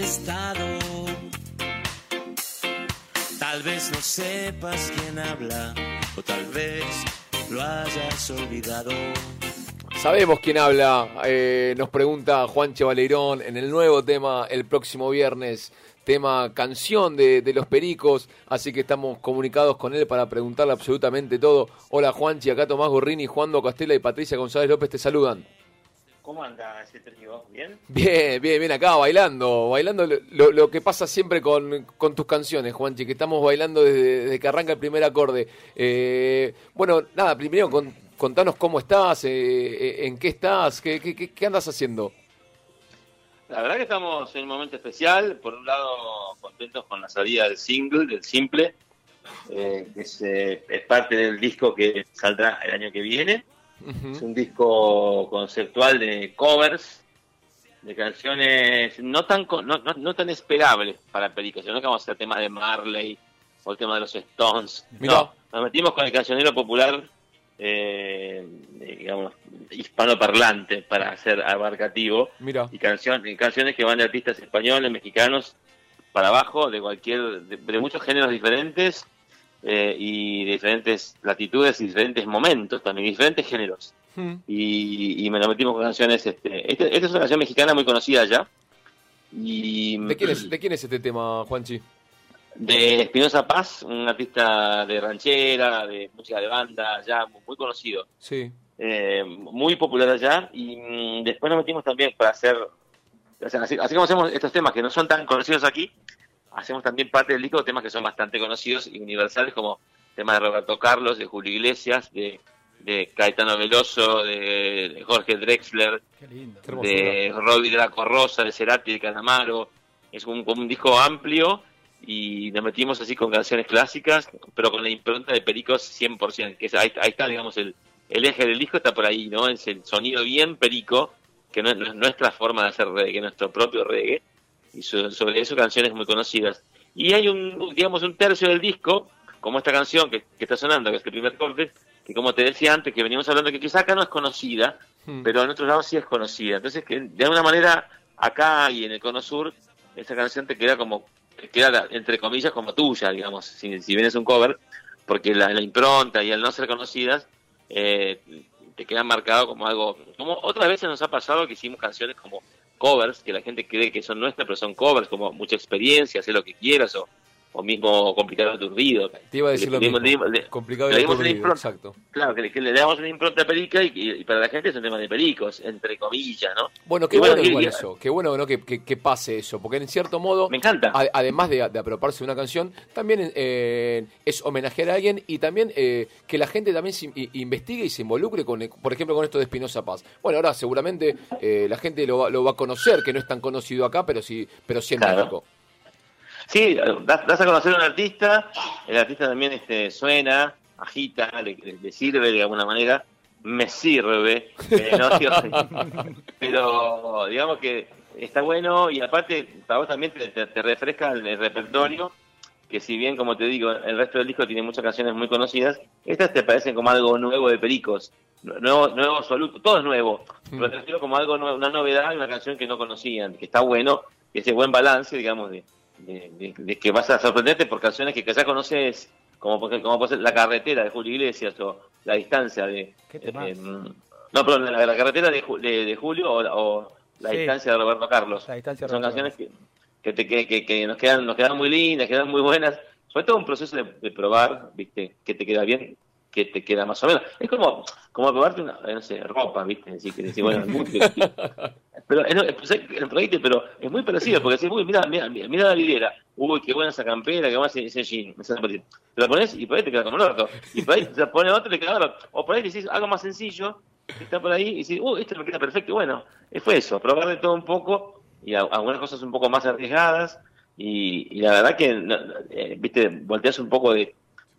estado. Tal vez no sepas quién habla, o tal vez lo hayas olvidado. Sabemos quién habla, eh, nos pregunta Juanche Valerón en el nuevo tema el próximo viernes, tema canción de, Los Pericos, así que estamos comunicados con él para preguntarle absolutamente todo. Hola Juanchi, acá Tomás Gorrini, Juan Castela y Patricia González López te saludan. ¿Cómo anda ese trío? ¿Bien? Bien, bien, bien acá, bailando, bailando lo, lo que pasa siempre con, con, tus canciones, Juanchi, que estamos bailando desde, desde que arranca el primer acorde. Eh, bueno, nada, primero con, contanos cómo estás, eh, en qué estás, qué, qué, qué, andas haciendo. La verdad que estamos en un momento especial, por un lado contentos con la salida del single, del simple, eh, que es, es parte del disco que saldrá el año que viene. Es un disco conceptual de covers, de canciones no tan no, no, no tan esperables para películas, sino que vamos a hacer temas de Marley o el tema de los Stones. No, nos metimos con el cancionero popular, eh, digamos, hispanoparlante para ser abarcativo. Mira. Y, canción, canciones que van de artistas españoles, mexicanos, para abajo, de cualquier, de, de muchos géneros diferentes eh, y diferentes latitudes y diferentes momentos también, diferentes géneros. Hmm. Y, y, me lo metimos con canciones. Este, este, esta es una canción mexicana muy conocida ya. Y, ¿De, quién es, ¿De quién es este tema, Juanchi? De Espinosa Paz, un artista de ranchera, de música de banda, ya muy conocido. Sí. Eh, muy popular allá. Y mm, después nos metimos también para hacer. O sea, así, así como hacemos estos temas que no son tan conocidos aquí, hacemos también parte del disco de temas que son bastante conocidos y universales, como temas de Roberto Carlos, de Julio Iglesias, de, de Caetano Veloso, de, de Jorge Drexler, de Robbie de la Corrosa, de Cerati, de Calamaro. Es un, un, disco amplio y nos metimos así con canciones clásicas, pero con la impronta de Pericos 100%, que es, ahí, ahí, está, digamos, el, el eje del disco está por ahí, ¿no? Es el sonido bien perico, que no es nuestra forma de hacer reggae, nuestro propio reggae y sobre eso canciones muy conocidas. Y hay un, digamos, un tercio del disco, como esta canción que, que está sonando, que es el primer corte, que como te decía antes, que venimos hablando, que quizá acá no es conocida, hmm. pero en otros lados sí es conocida. Entonces, que de alguna manera, acá y en el Cono Sur, esta canción te queda como, te queda entre comillas como tuya, digamos, si, si bien es un cover, porque la, la impronta y al no ser conocidas, eh, te queda marcado como algo, como otras veces nos ha pasado que hicimos canciones como covers, que la gente cree que son nuestras, pero son covers, como mucha experiencia, hacer lo que quieras, o, o mismo complicado aturdido. Te iba a decir lo mismo, le, complicado y aturdido, exacto. Claro, que, que, le damos una impronta perica y, y, para la gente es un tema de pericos, entre comillas, ¿no? Bueno, qué bueno, bueno igual y, eso, qué bueno ¿no? que, que, que, pase eso, porque en cierto modo, me encanta. A, además de, de, apropiarse de una canción, también eh, es homenajear a alguien y también eh, que la gente también se investigue y se involucre, con, por ejemplo, con esto de Espinosa Paz. Bueno, ahora seguramente eh, la gente lo, lo, va a conocer, que no es tan conocido acá, pero sí, pero sí en claro. México. Sí, das, das, a conocer a un artista, el artista también este, suena, agita, le, le sirve de alguna manera, me sirve, eh, no, pero digamos que está bueno y aparte para vos también te, te, te, refresca el, el, repertorio, que si bien como te digo, el resto del disco tiene muchas canciones muy conocidas, estas te parecen como algo nuevo de Pericos, nuevo, nuevo absoluto, todo es nuevo, pero te refiero como algo, una novedad, una canción que no conocían, que está bueno, ese buen balance, digamos, de de, de, de, que vas a sorprenderte por canciones que ya conoces, como por, como por La Carretera de Julio Iglesias o La Distancia de... Eh, no, perdón, la, la Carretera de, de Julio o, o La sí. Distancia de Roberto Carlos. Son canciones que, que, te, que, que, nos, quedan, nos quedan muy lindas, quedan muy buenas. Fue todo un proceso de probar, ¿viste? Que te queda bien, que te queda más o menos. Es como, como probarte una, no sé, ropa, ¿viste? Decir, que decir, bueno, muy, pero es, el proyecto, pero es muy parecido, porque decís, uy, mira, mira, mira la vidriera, uy, qué buena esa campera, qué buena ese, jean, te la pones y por ahí te queda como el orto, y por ahí te pone otro y te queda otro, o por ahí decís algo más sencillo, que está por ahí, y decís, uy, esto me queda perfecto, bueno, fue eso, probar de todo un poco, y algunas cosas un poco más arriesgadas, y, y la verdad que, eh, viste, volteas un poco de,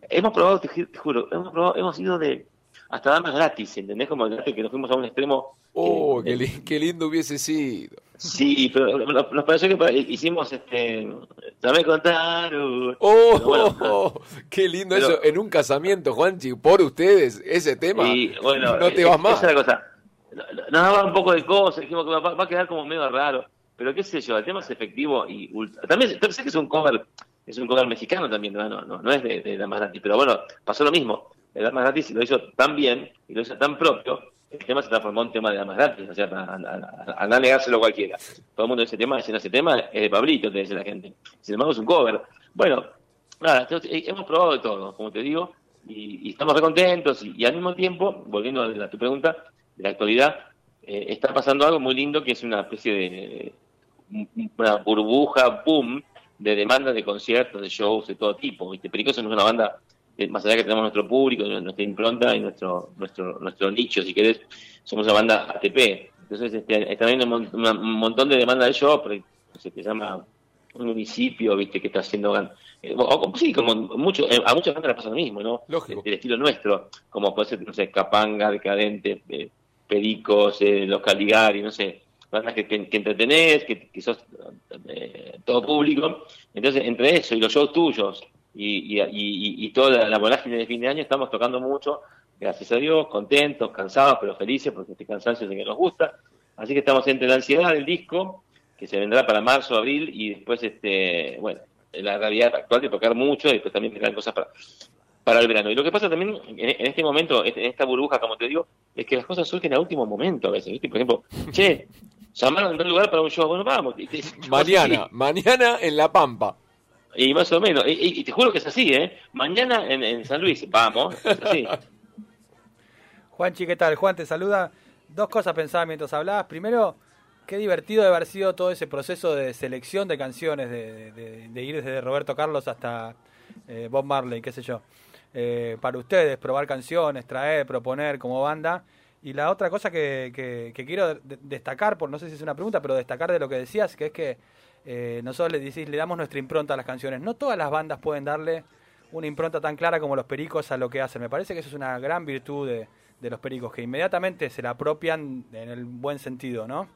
hemos probado, te, te juro, hemos probado, hemos ido de hasta damas gratis, ¿entendés? Como que nos fuimos a un extremo. Oh, eh, qué, li qué, lindo hubiese sido. Sí, pero nos pareció que hicimos este. Ya me contaron. Oh, bueno, oh qué lindo pero, eso. En un casamiento, Juanchi, por ustedes, ese tema. Y, bueno, no te vas más. Esa es la cosa. Nos daba un poco de cosas, dijimos que va, va, a quedar como medio raro. pero qué sé yo, el tema es efectivo y también sé que es un cover, es un cover mexicano también, no, no, no, es de, Damas Gratis, pero bueno, pasó lo mismo, el Damas Gratis lo hizo tan bien y lo hizo tan propio, el tema se transformó en tema de Damas Gratis, o sea, a, no negárselo cualquiera. Todo el mundo dice tema, ese tema es de Pablito, te dice la gente. Sin embargo es un cover. Bueno, nada, hemos probado de todo, como te digo, y, estamos recontentos y, y, al mismo tiempo, volviendo a, tu pregunta, de la actualidad, eh, está pasando algo muy lindo que es una especie de una burbuja, boom, de demanda de conciertos, de shows de todo tipo. ¿viste? Pericoso es una banda, eh, más allá que tenemos nuestro público, nuestra impronta y nuestro nuestro nuestro nicho, si querés, somos una banda ATP. Entonces este, está habiendo un, montón de demanda de shows, se te llama un municipio, viste, que está haciendo eh, sí, como mucho, eh, a muchas bandas les pasa lo mismo, ¿no? Lógico. Del estilo nuestro, como puede ser, no sé, Capanga, Decadente, Pericos, Los Caligari, no sé, que, que, entretenés, que, que sos eh, todo público. Entonces, entre eso y los shows tuyos y, y, y, toda la, vorágine de fin de año, estamos tocando mucho, gracias a Dios, contentos, cansados, pero felices, porque este cansancio es el que nos gusta. Así que estamos entre la ansiedad del disco, que se vendrá para marzo, abril, y después, este bueno, la realidad actual de tocar mucho, y después también vendrán cosas para, para el verano. Y lo que pasa también en, este momento, en esta burbuja, como te digo, es que las cosas surgen a último momento a veces. ¿viste? Por ejemplo, che, llamaron en lugar para un show, bueno, vamos. mañana, mañana en La Pampa. Y más o menos, y, te juro que es así, ¿eh? Mañana en, San Luis, vamos, es así. Juanchi, ¿qué tal? Juan te saluda. Dos cosas pensaba mientras hablabas. Primero, qué divertido de haber sido todo ese proceso de selección de canciones, de, ir desde Roberto Carlos hasta eh, Bob Marley, qué sé yo. Eh, para ustedes, probar canciones, traer, proponer como banda. Y la otra cosa que, quiero destacar, por no sé si es una pregunta, pero destacar de lo que decías, que es que eh, nosotros le, decís, le damos nuestra impronta a las canciones. No todas las bandas pueden darle una impronta tan clara como los pericos a lo que hacen. Me parece que eso es una gran virtud de, los pericos, que inmediatamente se la apropian en el buen sentido, ¿no?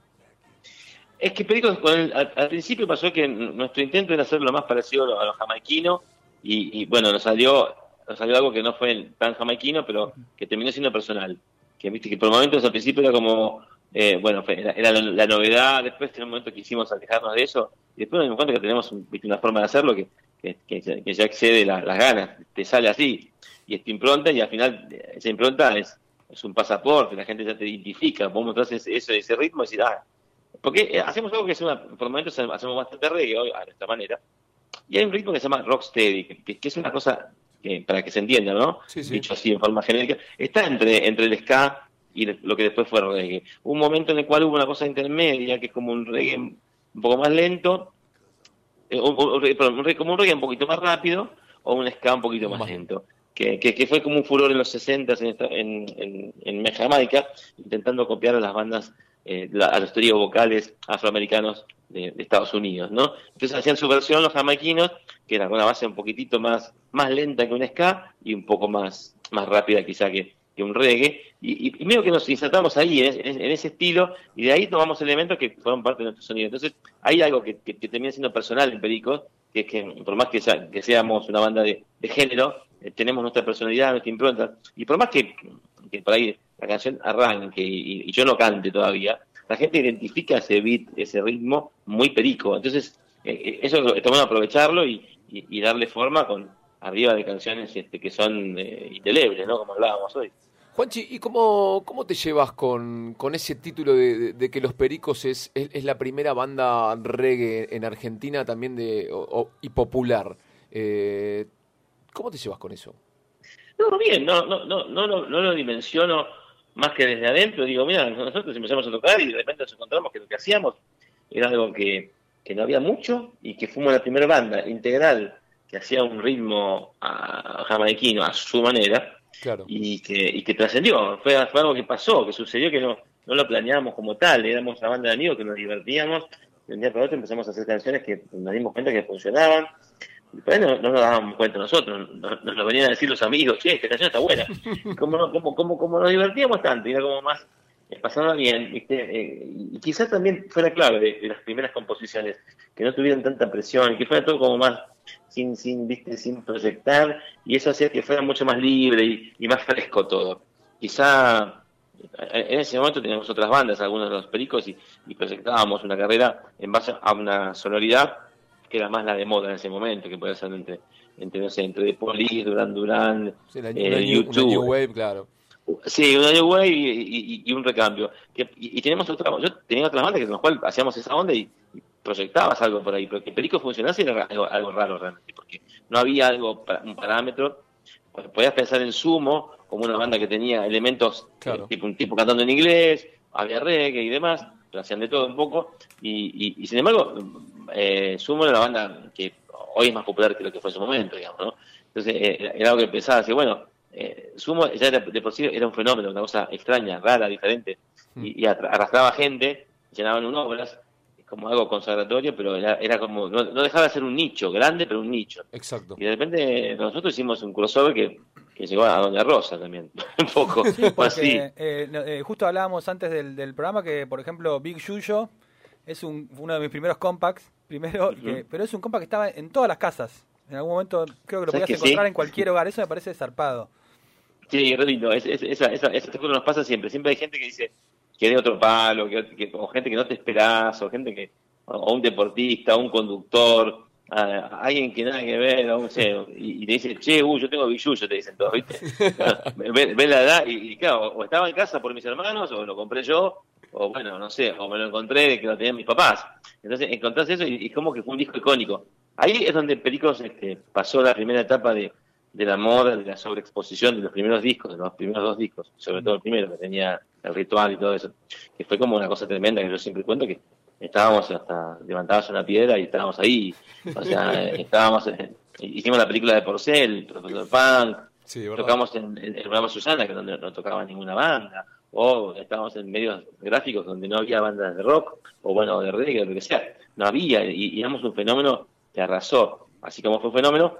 Es que Pericos, al, principio pasó que nuestro intento era hacer lo más parecido a los jamaiquinos y, y, bueno, nos salió, nos salió algo que no fue tan jamaiquino, pero que terminó siendo personal que viste que por momentos al principio era como, eh, bueno, era, la, novedad, después en un momento que hicimos alejarnos de eso, y después nos dimos cuenta que tenemos una forma de hacerlo que, que, ya excede las ganas, te sale así, y es impronta, y al final esa impronta es, es un pasaporte, la gente ya te identifica, vos mostrás ese, ese, ritmo y decir, ah, porque eh, hacemos algo que es una, por momentos hacemos bastante reggae hoy, a nuestra manera, y hay un ritmo que se llama rocksteady, que, que es una cosa para que se entienda, ¿no? Dicho así en forma genérica, está entre, entre el ska y lo que después fue reggae. Un momento en el cual hubo una cosa intermedia, que es como un reggae un poco más lento, eh, un, como un reggae un poquito más rápido, o un ska un poquito más lento. Que, que, fue como un furor en los 60 en, en, en, en Jamaica, intentando copiar a las bandas, eh, a los tríos vocales afroamericanos de, Estados Unidos, ¿no? Entonces hacían su versión los jamaiquinos, que era una base un poquitito más, más lenta que un ska y un poco más, más rápida quizá que, que un reggae, y, y, medio que nos insertamos ahí, en, ese estilo, y de ahí tomamos elementos que fueron parte de nuestro sonido. Entonces, hay algo que, que, termina siendo personal en Pericos, que es que por más que, que seamos una banda de, género, eh, tenemos nuestra personalidad, nuestra impronta, y por más que, que por ahí la canción arranque y, yo no cante todavía, la gente identifica ese beat, ese ritmo muy perico. Entonces, eh, eh, eso estamos aprovecharlo y, darle forma con arriba de canciones este, que son eh, indelebles, ¿no? Como hablábamos hoy. Juanchi, ¿y cómo, cómo te llevas con, con ese título de, que Los Pericos es, es, la primera banda reggae en Argentina también de y popular? ¿Cómo te llevas con eso? No, bien, no, no, no, no, no, no lo dimensiono más que desde adentro, digo, mira, nosotros empezamos a tocar y de repente nos encontramos que lo que hacíamos era algo que, no había mucho y que fuimos la primera banda integral que hacía un ritmo a, jamaiquino a su manera y que, y que trascendió. Fue, fue, algo que pasó, que sucedió que no, no lo planeábamos como tal, éramos una banda de amigos que nos divertíamos, y un día para otro empezamos a hacer canciones que nos dimos cuenta que funcionaban Después no, nos dábamos cuenta nosotros, nos, lo venían a decir los amigos, che, esta canción está buena. como, como, como, como nos divertíamos tanto, y era como más, eh, pasaba bien, eh, y quizás también fuera clave de, las primeras composiciones, que no tuvieran tanta presión, que fuera todo como más sin, sin, viste, sin proyectar, y eso hacía que fuera mucho más libre y, más fresco todo. Quizá en ese momento teníamos otras bandas, algunos de los pericos, y, y proyectábamos una carrera en base a una sonoridad que era más la de moda en ese momento, que podía ser entre, entre no sé, entre The Police, Duran Duran, Sí, la- eh, new wave, claro. Sí, un año güey y, y- y un recambio. Que- y, y tenemos otra, yo tenía otras bandas que con las cuales hacíamos esa onda y, proyectabas algo por ahí, pero que Perico funcionase era algo, algo raro realmente, porque no había algo, un parámetro. Pues Podías pensar en Sumo como una banda que tenía elementos, Claro. eh, tipo un tipo cantando en inglés, había reggae y demás, pero hacían de todo un poco. Y, y- y sin embargo, eh, Sumo era una banda que hoy es más popular que lo que fue en su momento, digamos, ¿no? Entonces eh, era, era algo que pensaba así, bueno, eh, Sumo ya era- de por sí era un fenómeno, una cosa extraña, rara, diferente, y, y arrastraba gente, llenaban un obras, como algo consagratorio, pero era, era como, no, no dejaba de ser un nicho, grande, pero un nicho. Exacto. Y de repente nosotros hicimos un crossover que, que llegó a Doña Rosa también, un poco, Sí, así. eh, eh, justo hablábamos antes del, del programa que, por ejemplo, Big Yuyo es un, uno de mis primeros compacts, primero, que- pero es un compact que estaba en todas las casas. En algún momento creo que lo ¿Sabes podías que encontrar sí? en cualquier hogar, eso me parece zarpado. Sí, re lindo. Es, es- esa, esa, esa cosa nos pasa siempre. Siempre hay gente que dice que de otro palo, que, que- o gente que no te esperás, o gente que, o un deportista, un conductor, a- alguien que nada que ver, o no sé, y, y te dice, che, uh, yo tengo billuyo, te dicen todos, ¿viste? Ven ven la edad, y, y claro, o estaba en casa por mis hermanos, o lo compré yo, o bueno, no sé, o me lo encontré que lo tenían mis papás. Entonces encontrás eso y, y es como que fue un disco icónico. Ahí es donde Pericos este, pasó la primera etapa de, de la moda, de la sobreexposición de los primeros discos, de los primeros dos discos, sobre todo el primero que tenía el ritual y todo eso, que fue como una cosa tremenda que yo siempre cuento que estábamos hasta levantabas una piedra y estábamos ahí, o sea, estábamos, eh, hicimos la película de Porcel, Profesor Punk, Sí, tocamos en, en el programa Susana, que donde no tocaba ninguna banda, o estábamos en medios gráficos donde no había bandas de rock, o bueno, de reggae, lo que sea, no había, y, y éramos un fenómeno que arrasó, así como fue un fenómeno,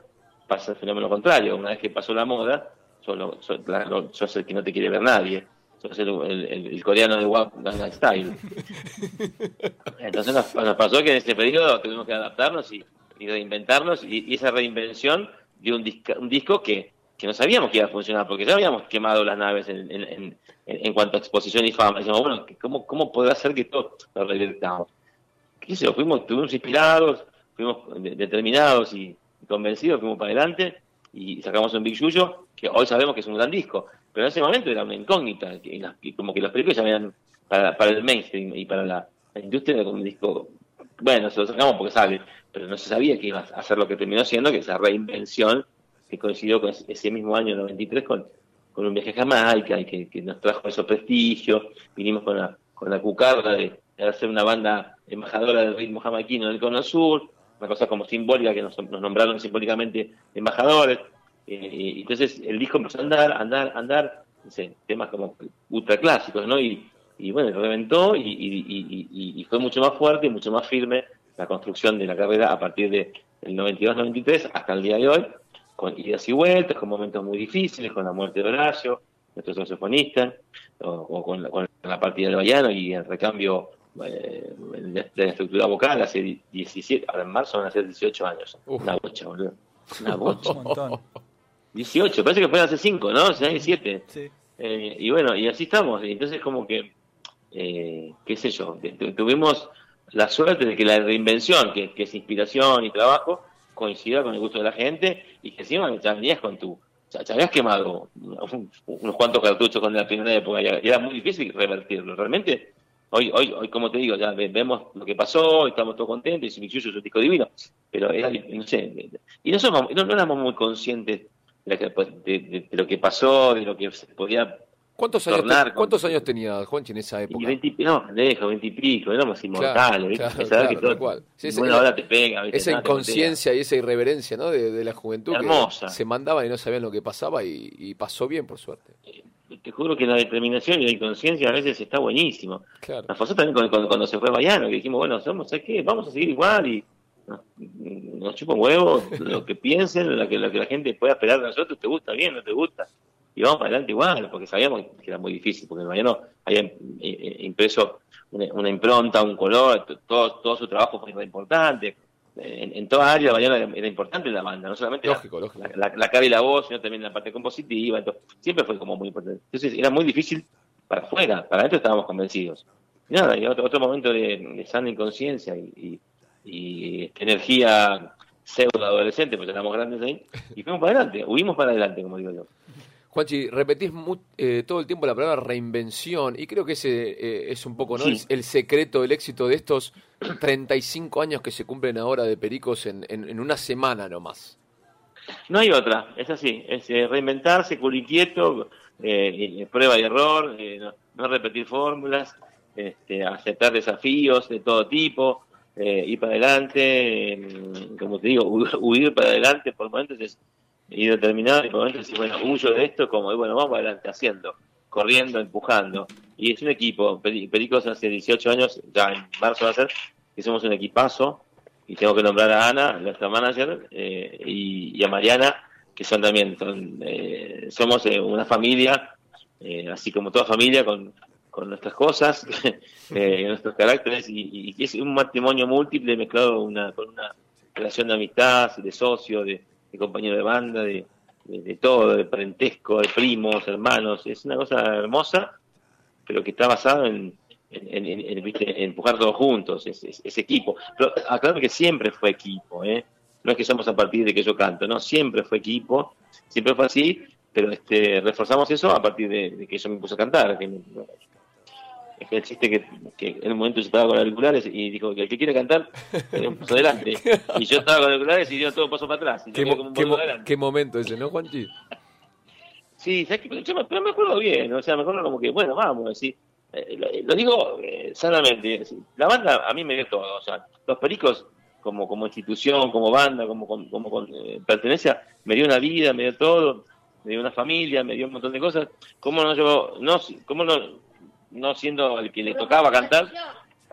pasa el fenómeno contrario, una vez que pasó la moda, solo, sos, lo- sos el que no te quiere ver nadie, sos el, el- el- coreano de Gangnam Style. Entonces nos, nos pasó que en ese periodo tuvimos que adaptarnos y, y reinventarnos, y, y esa reinvención dio un, disca- un disco que, que no sabíamos que iba a funcionar, porque ya habíamos quemado las naves en, en, en, en cuanto a exposición y fama. Decíamos, bueno, ¿cómo, cómo podrá ser que todo lo revirtamos? ¿Qué sé yo? Fuimos, estuvimos inspirados, fuimos de- determinados y convencidos, fuimos para adelante y sacamos un Big Yuyo, que hoy sabemos que es un gran disco, pero en ese momento era una incógnita, que, como que los películas ya venían para, para el mainstream y para la, industria era un disco, bueno, se lo sacamos porque sale, pero no se sabía que iba a hacer lo que terminó siendo, que esa reinvención que coincidió con ese- mismo año 93 con, con un viaje a Jamaica y que, nos trajo eso prestigio, vinimos con la, con la cucarda de, de hacer una banda embajadora del ritmo jamaiquino del Cono Sur, una cosa como simbólica que nos, nos nombraron simbólicamente embajadores, eh, y entonces el disco empezó a andar, andar, andar, temas como ultra clásicos, ¿no? Y, bueno, reventó y, y- fue mucho más fuerte y mucho más firme la construcción de la carrera a partir de del 92-93 hasta el día de hoy, con idas y vueltas, con momentos muy difíciles, con la muerte de Horacio, nuestro saxofonista, o, con, la, con la partida de Bayano y el recambio eh, de, de la estructura vocal hace 17, ahora en marzo van a ser 18 años. Uf. Una bocha, boludo. Una bocha. Un montón. 18, parece que fue hace 5, ¿no? O sea, 17. Sí. Eh, y bueno, y así estamos. Y entonces como que, eh, qué sé yo, tu- tu- tuvimos la suerte de que la reinvención, que, que es inspiración y trabajo, coincida con el gusto de la gente y que encima venías con tu... Ya, habías quemado un- unos cuantos cartuchos con la primera época y era muy difícil revertirlo. Realmente, hoy, hoy, hoy como te digo, ya ve- vemos lo que pasó, estamos todos contentos y mi Yuyo es un disco divino, pero era, no sé, y no, somos, no, no éramos muy conscientes de, que- de- de- de lo que pasó, de lo que se podía ¿Cuántos años, te- ¿Cuántos años tenía Juanchi en esa época? 20 y pi- no, pendejo, 20 y pico, éramos inmortales, ¿viste? claro, todo-. Sí, hora te pega, ¿viste? Esa inconsciencia y esa irreverencia ¿no? de, de la juventud que Hermosa. se mandaban y no sabían lo que pasaba y, y pasó bien, por suerte. Te juro que la determinación y la inconsciencia a veces está buenísimo. Claro. Nos pasó también cuando, cuando- cuando se fue Bayano, que dijimos, bueno, somos, ¿sabes qué? Vamos a seguir igual y nos, nos chupa un huevo lo que piensen, lo que, lo que la gente pueda esperar de nosotros, te gusta bien, no te gusta. Y vamos para adelante igual, porque sabíamos que era muy difícil, porque Bayano había eh, eh, impreso una, una impronta, un color, todo, todo su trabajo fue importante. En, en toda área Bayano era, era importante la banda, no solamente la- Lógico, la, la, la cara y la voz, sino también la parte compositiva, entonces, siempre fue como muy importante. Entonces era muy difícil para afuera, para adentro estábamos convencidos. Y nada, y otro, otro momento de, de sana inconsciencia y, y, energía pseudo adolescente, pues éramos grandes ahí, y fuimos para adelante, huimos para adelante, como digo yo. Juanchi, repetís eh, todo el tiempo la palabra reinvención y creo que ese eh, es un poco ¿no? el, secreto del éxito de estos 35 años que se cumplen ahora de Pericos en, en, una semana nomás. No hay otra, es así, es eh, reinventarse, culo inquieto, prueba y error, no, repetir fórmulas, este, aceptar desafíos de todo tipo, ir para adelante, como te digo, huir para adelante por momentos es y determinado y momento decir, bueno, huyo de esto, como, bueno, vamos adelante haciendo, corriendo, empujando. Y es un equipo, Pericos hace 18 años, ya en marzo va a ser, que somos un equipazo, y tengo que nombrar a Ana, nuestra manager, eh, y, a Mariana, que son también, son, eh, somos eh, una familia, así como toda familia, con, con nuestras cosas, nuestros caracteres, y, y, es un matrimonio múltiple mezclado una, con una relación de amistad, de socio, de de compañero de banda, de, de, todo, de parentesco, de primos, hermanos. Es una cosa hermosa, pero que está basado en, en, en, empujar todos juntos, ese equipo. Pero aclaro que siempre fue equipo, ¿eh? No es que somos a partir de que yo canto, no, siempre fue equipo, siempre fue así, pero este reforzamos eso a partir de, que yo me puse a cantar. Es que el chiste que, que en un momento se estaba con auriculares y dijo que el que quiere cantar, un paso adelante. Y yo estaba con auriculares y dio todo paso para atrás. Y ¿Qué, ¿qué, momento ese, no, Juanchi? Sí, ¿sabes que, yo me, pero me acuerdo bien, o sea, me acuerdo como que, bueno, vamos, así. Eh, lo, digo eh, sanamente. La banda a mí me dio todo, o sea, los pericos como, como institución, como banda, como, como, como eh, pertenencia, me dio una vida, me dio todo, me dio una familia, me dio un montón de cosas. ¿Cómo no yo, no, cómo no, no siendo el que le tocaba cantar,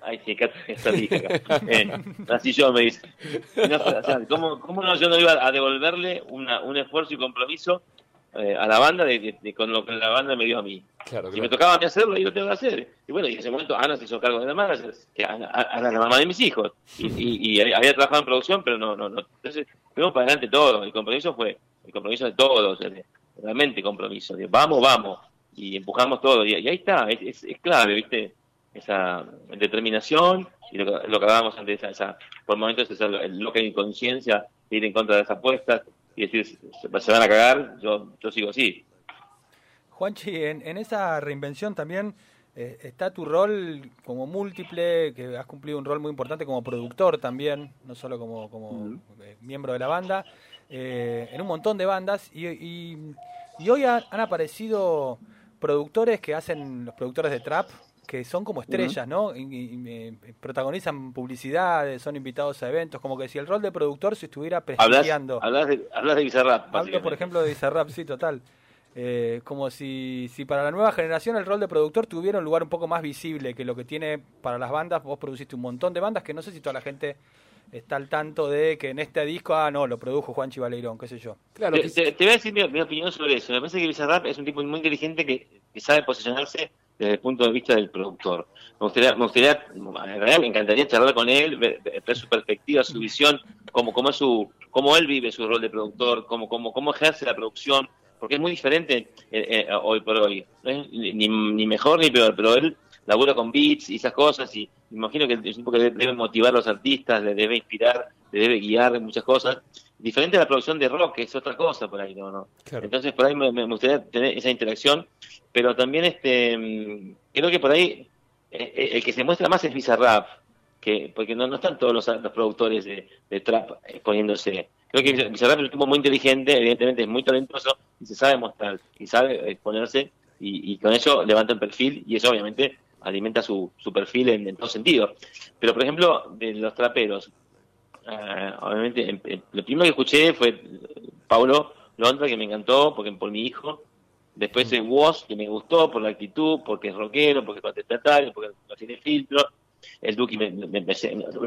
ay, sí, está eh, así yo me dice. ¿cómo, ¿cómo, no yo no iba a devolverle una, un esfuerzo y compromiso eh, a la banda de, con lo que la banda me dio a mí? Claro, me tocaba a mí hacerlo, y lo tengo que hacer. Y bueno, y en ese momento Ana se hizo cargo de la manager, que Ana, Ana la mamá de mis hijos. Y, y, había trabajado en producción, pero no, no, no. Entonces, fuimos para adelante todo. El compromiso fue el compromiso de todos, realmente compromiso. De, vamos, vamos y empujamos todo. Y, ahí está, es, es, clave, ¿viste? Esa determinación y lo, que hablábamos antes, esa, por momentos esa loca inconsciencia de ir en contra de esas apuestas y decir, se, van a cagar, yo, yo sigo así. Juanchi, en, en esa reinvención también eh, está tu rol como múltiple, que has cumplido un rol muy importante como productor también, no solo como, como eh, miembro de la banda, eh, en un montón de bandas, y, y, hoy han aparecido productores que hacen, los productores de trap, que son como estrellas, ¿no? Y, protagonizan publicidades, son invitados a eventos, como que si el rol de productor se estuviera prestigiando. Hablas, de, hablas de Bizarrap. Hablo, por ejemplo, de Bizarrap, sí, total. Eh, como si, si para la nueva generación el rol de productor tuviera un lugar un poco más visible que lo que tiene para las bandas. Vos produciste un montón de bandas que no sé si toda la gente está al tanto de que en este disco, ah, no, lo produjo Juan Chivaleirón, qué sé yo. Claro, te, voy a decir mi, opinión sobre eso. Me parece que Bizarrap es un tipo muy inteligente que, sabe posicionarse desde el punto de vista del productor. Me gustaría, me gustaría, me encantaría charlar con él, ver, su perspectiva, su visión, cómo, cómo, es su, cómo él vive su rol de productor, cómo, cómo, cómo ejerce la producción, porque es muy diferente eh, eh, hoy por hoy. No es ni, ni mejor ni peor, pero él labura con beats y esas cosas y me imagino que es un poco que debe motivar a los artistas, le debe inspirar, le debe guiar en muchas cosas. Diferente a la producción de rock, que es otra cosa por ahí, ¿no? ¿no? Entonces por ahí me, gustaría tener esa interacción, pero también este creo que por ahí eh, eh, el que se muestra más es Bizarrap, que, porque no, no están todos los, productores de, trap exponiéndose. Creo que Bizarrap es un tipo muy inteligente, evidentemente es muy talentoso y se sabe mostrar y sabe exponerse y, y con eso levanta el perfil y eso obviamente alimenta su, su perfil en, todo sentido. Pero, por ejemplo, de los traperos, eh, obviamente, lo primero que escuché fue Paulo Londra, que me encantó porque por mi hijo. Después el Woz, que me gustó por la actitud, porque es rockero, porque es contestatario, porque no tiene filtro. El Duki me, me, no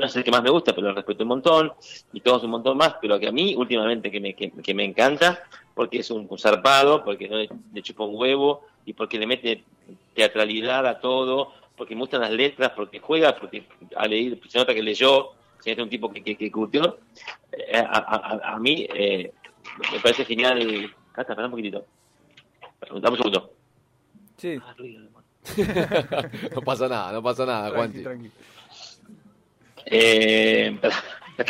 es el que más me gusta, pero lo respeto un montón. Y todos un montón más, pero que a mí últimamente que me, que, me encanta, porque es un, zarpado, porque no le, le chupa un huevo, y porque le mete teatralidad a todo, porque me gustan las letras, porque juega, porque a leer, se nota que leyó, se nota un tipo que, que, que curtió. Eh, a, a, mí eh, me parece genial. Cata, espera un poquitito. Preguntamos un segundo. Sí. no pasa nada, no pasa nada, Tranqui, Juanchi. tranqui. Eh, ahí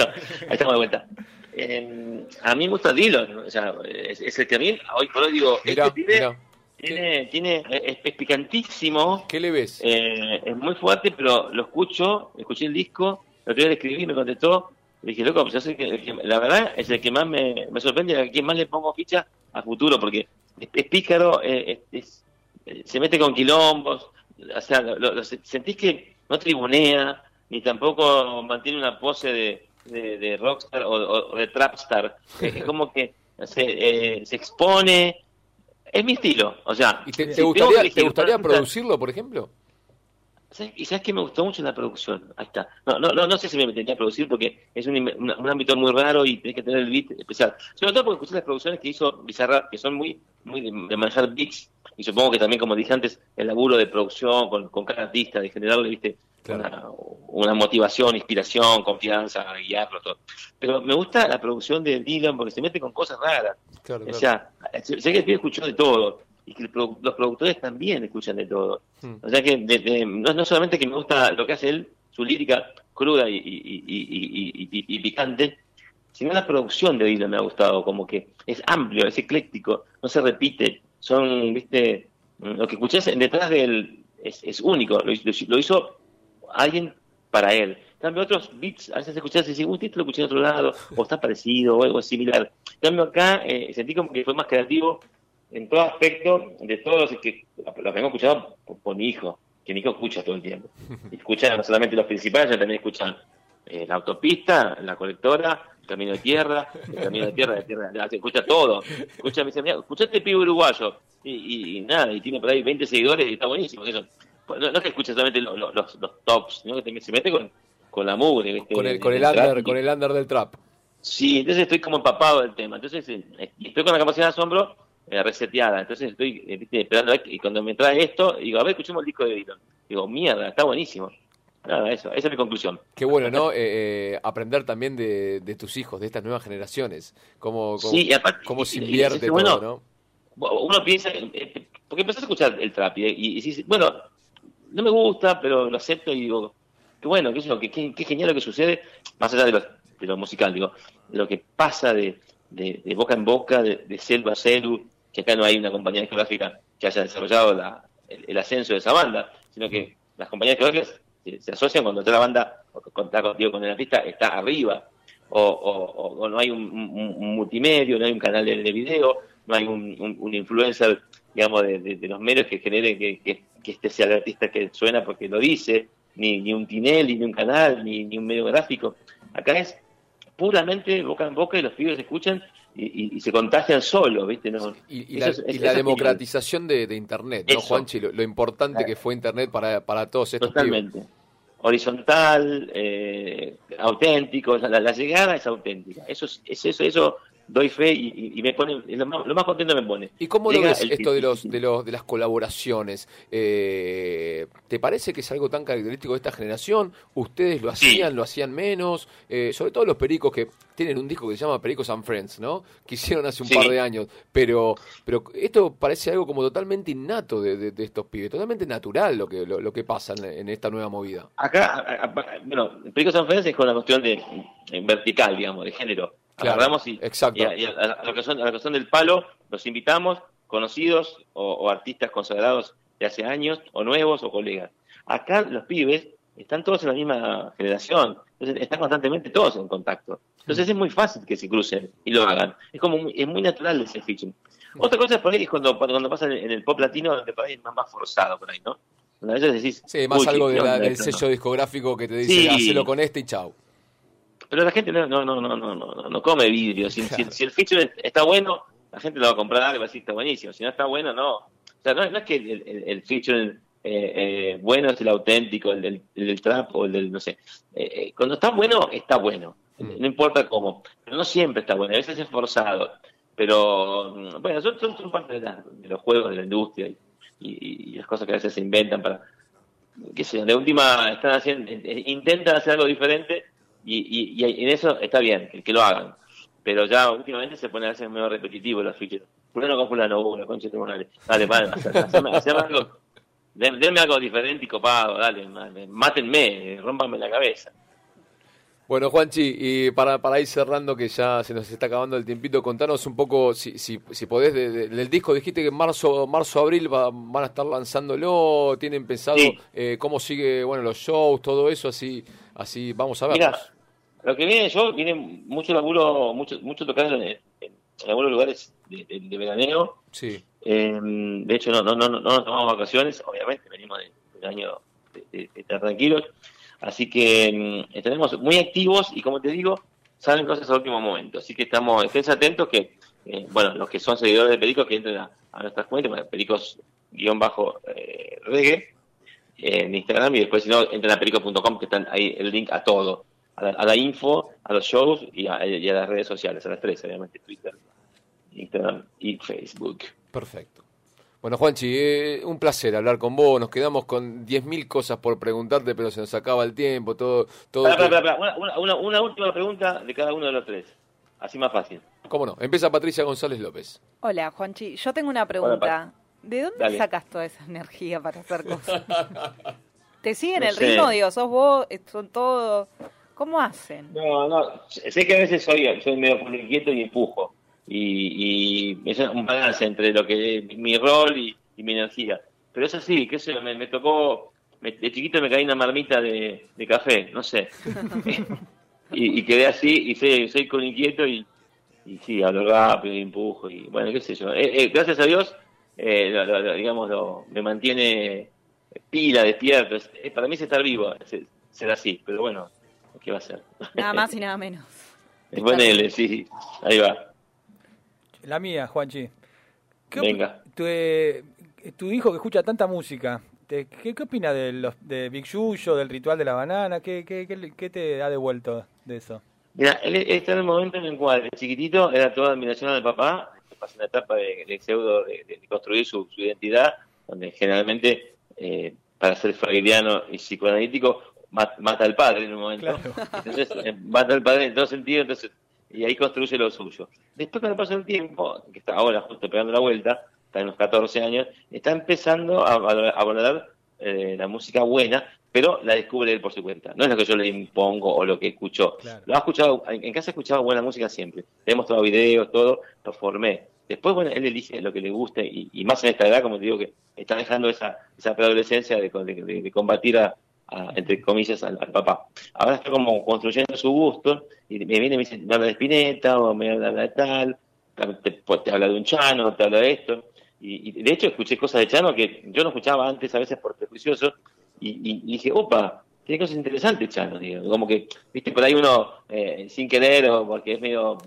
estamos de vuelta. Eh, a mí me gusta Dylan, o sea, es, es el que a mí, hoy por hoy digo, Mirá, este pibe mirá. tiene, tiene, es, es picantísimo, ¿Qué le ves? eh, es muy fuerte, pero lo escucho, escuché el disco, lo otro día le escribí, me contestó, le dije, loco, pues yo sé que, el que- la verdad es el que más me, me sorprende, a quien más le pongo ficha a futuro, porque es, es pícaro, es- es- se mete con quilombos, o sea, lo- sentís que no tribunea, ni tampoco mantiene una pose de, de, de rockstar o, de trapstar, es como que se, eh, se expone, es mi estilo, o sea, ¿Y te, si gustaría, elegir te gustaría una artista- producirlo, por ejemplo? Y sabes que me gustó mucho la producción. Ahí está. No, no, no, no sé si me metería a producir porque es un, un, un ámbito muy raro y tenés que tener el beat especial. Sobre todo porque escuché las producciones que hizo Bizarra, que son muy, muy de, de manejar beats. Y supongo que también, como dije antes, el laburo de producción con, con cada artista, de generarle, viste, Claro. una, una motivación, inspiración, confianza, guiarlo, todo. Pero me gusta la producción de Dylan porque se mete con cosas raras. Claro, O sea, sé sé que el escuchó de todo y que produ- los productores también escuchan de todo. Hmm. O sea que de- de- no, no solamente que me gusta lo que hace él, su lírica cruda y, y- y- y- picante, sino la producción de Dylan me ha gustado, como que es amplio, es ecléctico, no se repite, son, viste, lo que escuchás detrás de él es, es único, lo, hizo- lo hizo alguien para él. En cambio, otros beats, a veces escuchás y decís, uy, esto lo escuché en otro lado, o está parecido, o algo similar. En cambio, acá eh, sentí como que fue más creativo en todo aspecto de todos los que los vengo escuchando por, por mi hijo, que mi hijo escucha todo el tiempo. Escucha no solamente los principales, sino también escuchan eh, la autopista, la colectora, el camino de tierra, el camino de tierra, de tierra, se escucha todo. Escucha, me dice, "Mirá, escuchá este pibe uruguayo. Y, y- y nada, y tiene por ahí 20 seguidores y está buenísimo. Eso. No, no es que escuche solamente lo- lo- los, los tops, sino que también se mete con, con la mugre. ¿viste? Con el, con el trap under, con el under del trap. Sí, entonces estoy como empapado del tema. Entonces eh, estoy con la capacidad de asombro eh, reseteada. Entonces estoy eh, viste, esperando. Y cuando me trae esto, digo, a ver, escuchemos el disco de Dylan. Digo, mierda, está buenísimo. Nada, eso, esa es mi conclusión. Qué bueno, ¿no? Eh, eh, aprender también de, de tus hijos, de estas nuevas generaciones. Cómo, cómo, Sí, y aparte- cómo se y- y- invierte y- bueno, todo, ¿no? Uno piensa, porque empezás a escuchar el trap y, dices, bueno, no me gusta, pero lo acepto y digo, qué bueno, qué, yo, qué, qué- qué genial lo que sucede, más allá de lo, de lo musical, digo, de lo que pasa de, de- de boca en boca, de, de celu a celu, acá no hay una compañía discográfica que haya desarrollado la- el, ascenso de esa banda, sino que las compañías discográficas se, se asocian cuando otra banda, o con, digo, con el artista, está arriba, o, o- o- no hay un, un- multimedio, no hay un canal de, de video, no hay un, influencer, digamos, de, los medios que genere que, que- este sea el artista que suena porque lo dice, ni, un Tinelli, ni un canal, ni un medio gráfico. Acá es puramente boca en boca y los pibes escuchan y, y- y se contagian solos, ¿viste? No, Y, y eso la, eso la democratización de, de Internet, ¿no. Juanchi? Lo, lo importante que fue Internet para, para todos estos pibes. Totalmente. Horizontal, eh, auténtico, la, la llegada es auténtica. Eso es, es eso, eso doy fe y, y- y me pone, lo más, lo más contento me pone. ¿Y cómo lo Llega ves el esto de los de los de las colaboraciones? Eh, ¿Te parece que es algo tan característico de esta generación? ¿Ustedes lo Sí. hacían, lo hacían menos? Eh, sobre todo los pericos que tienen un disco que se llama Pericos and Friends, ¿no? Que hicieron hace un Sí. par de años. Pero pero esto parece algo como totalmente innato de, de- de estos pibes, totalmente natural lo que lo, lo que pasa en, en esta nueva movida. Acá, a- a- bueno, Perico San Félix es con una cuestión de eh, vertical, digamos, de género. Claro, Agarramos y, exacto. y a, y a- a la ocasión, a la ocasión del palo los invitamos, conocidos o, o artistas consagrados de hace años, o nuevos o colegas. Acá los pibes están todos en la misma generación, entonces están constantemente todos en contacto. Entonces es muy fácil que se crucen y lo hagan. Es como muy, es muy natural ese featuring. Otra cosa por ahí es cuando, cuando pasa en el, pop latino, donde por ahí es más, más forzado por ahí, ¿no? A veces decís, Sí, más "Uy, algo ¿qué de la- del sello no?". discográfico que te dice, Sí. hacelo con este y chau. Pero la gente no, no, no, no, no, no, no come vidrio. Si, si- si el feature está bueno, la gente lo va a comprar y va a decir está buenísimo. Si no está bueno, no. O sea, no, no es que el, el, el feature eh, eh, bueno es el auténtico, el del, el del trap o el del, no sé. Eh, eh, cuando está bueno, está bueno. Mm. No importa cómo. Pero no siempre está bueno. A veces es forzado. Pero, mm, bueno, son, son, son parte de, la- de los juegos de la industria y, y- y las cosas que a veces se inventan para, qué sé yo, de última están haciendo, intentan hacer algo diferente y, y, y en eso está bien, que, que lo hagan. Pero ya últimamente se pone a veces medio repetitivo los features. Fulano con fulano, la concha de madre. Dale, vale, haceme, haceme algo. denme algo diferente y copado, dale, mátenme, rompanme la cabeza. Bueno, Juanchi, y para, para ir cerrando, que ya se nos está acabando el tiempito, contanos un poco, si, si, si podés, del disco. Dijiste que en marzo, marzo abril van a estar lanzándolo, tienen pensado eh, cómo sigue bueno los shows, todo eso, así así vamos a ver. Mira, lo que viene yo, viene mucho laburo, mucho, mucho tocar en, algunos lugares de, de, veraneo. Sí. Em, de hecho, no, no, no, no nos tomamos vacaciones, obviamente, venimos del año de, estar tranquilos. Así que mm, estaremos muy activos y como te digo, salen cosas al último momento. Así que estamos, estén atentos que, eh, bueno, los que son seguidores de Pericos que entren a, nuestras cuentas, Pericos-reggae eh, en Instagram y después si no, entren a pericos.com que están ahí el link a todo, a la, info, a los shows y a, y a, las redes sociales, a las tres, obviamente, Twitter, Instagram y Facebook. Perfecto. Bueno, Juanchi, eh, un placer hablar con vos. Nos quedamos con 10.000 cosas por preguntarte, pero se nos acaba el tiempo. todo, todo Una, última pregunta de cada uno de los tres. Así más fácil. ¿Cómo no? Empieza Patricia González López. Hola, Juanchi. Yo tengo una pregunta. ¿De dónde sacas toda esa energía para hacer cosas? ¿Te siguen el ritmo? Digo, sos vos, son todos. ¿Cómo hacen? No, no. Sé que a veces soy, soy medio inquieto y empujo y, y es un balance entre lo que es mi rol y, mi energía. Pero es así, qué sé me, me tocó, de chiquito me caí una marmita de, café, no sé. y, quedé así y soy, soy con inquieto y, y sí, hablo rápido y empujo y bueno, qué sé yo. Eh, eh, gracias a Dios, eh, digamos, me mantiene pila, despierto. para mí es estar vivo, ser así, pero bueno, ¿qué va a ser? Nada más y nada menos. L, sí, ahí va. La mía, Juanchi. ¿Qué Venga. Tu, eh, tu, hijo que escucha tanta música, ¿qué, qué opina de, los, de Big Yuyo, del ritual de la banana? ¿Qué, qué, qué, te ha devuelto de eso? Mira, él está en el momento en el cual, el chiquitito, era toda admiración al papá, pasa una etapa de, pseudo, de, construir su, identidad, donde generalmente, eh, para ser freudiano y psicoanalítico, mata al padre en un momento. Entonces, eh, mata al padre en todo sentido, entonces y ahí construye lo suyo. Después pasa el tiempo, que está ahora justo pegando la vuelta, está en los 14 años, está empezando a, valorar eh, la música buena, pero la descubre él por su cuenta. No es lo que yo le impongo o lo que escucho. Lo ha escuchado, en, casa he escuchado buena música siempre. Le he mostrado videos, todo, lo formé. Después, bueno, él elige lo que le guste y, más en esta edad, como te digo, que está dejando esa, esa preadolescencia de, de combatir a, entre comillas, al, papá. Ahora está como construyendo su gusto y me viene y me dice, me habla de Spinetta o me habla de tal, te, pues, te habla de un Chano, te habla de esto. Y, de hecho escuché cosas de Chano que yo no escuchaba antes a veces por prejuicioso y, dije, opa, tiene cosas interesantes Chano, digo, como que, viste, por ahí uno eh, sin querer o porque es medio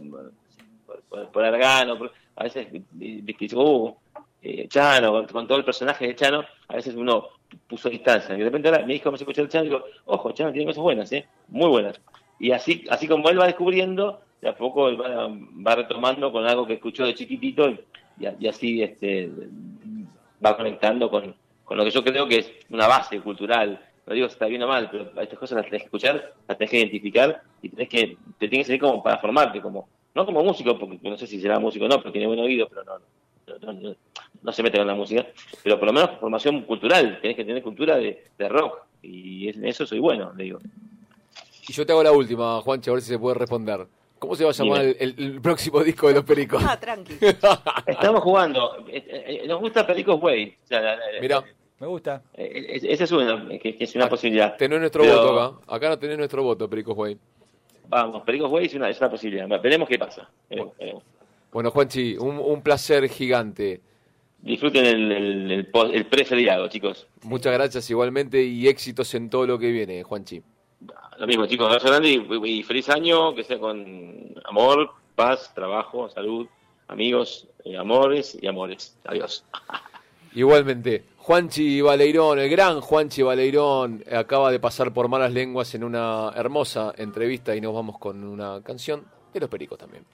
por, por, argano, a veces, viste, uh, eh, Chano, con, todo el personaje de Chano, a veces uno puso distancia. Y de repente ahora mi hijo me escucha el Chano y digo, ojo, Chano tiene cosas buenas, ¿eh? Muy buenas. Y así, así como él va descubriendo, de a poco él va, retomando con algo que escuchó de chiquitito y, así este, va conectando con, con lo que yo creo que es una base cultural. No digo si está bien o mal, pero estas cosas las tenés que escuchar, las tenés que identificar y tenés que, te tienes que servir como para formarte, como, no como músico, porque no sé si será músico o no, porque tiene buen oído, pero no, no, no, se mete con la música, pero por lo menos formación cultural, tenés que tener cultura de, rock, y en eso soy bueno, le digo. Y yo te hago la última, Juancho, a ver si se puede responder. ¿Cómo se va a llamar el, próximo disco de los Pericos? Ah, tranqui. Estamos jugando. Eh, eh, nos gusta Pericos Way. Mira. Me gusta. Eh, esa es una, que, es una posibilidad. Tenés nuestro voto acá. Acá no tenés nuestro voto, Pericos Way. Vamos, Pericos Way es una, es una posibilidad. Veremos qué pasa. Bueno, Juanchi, un, un placer gigante. Disfruten el, el, el, chicos. Muchas gracias igualmente y éxitos en todo lo que viene, Juanchi. Lo mismo, chicos. Abrazo grande y, feliz año, que sea con amor, paz, trabajo, salud, amigos, eh, amores y amores. Adiós. Igualmente, Juanchi Baleirón, el gran Juanchi Baleirón, acaba de pasar por malas lenguas en una hermosa entrevista y nos vamos con una canción de los Pericos también.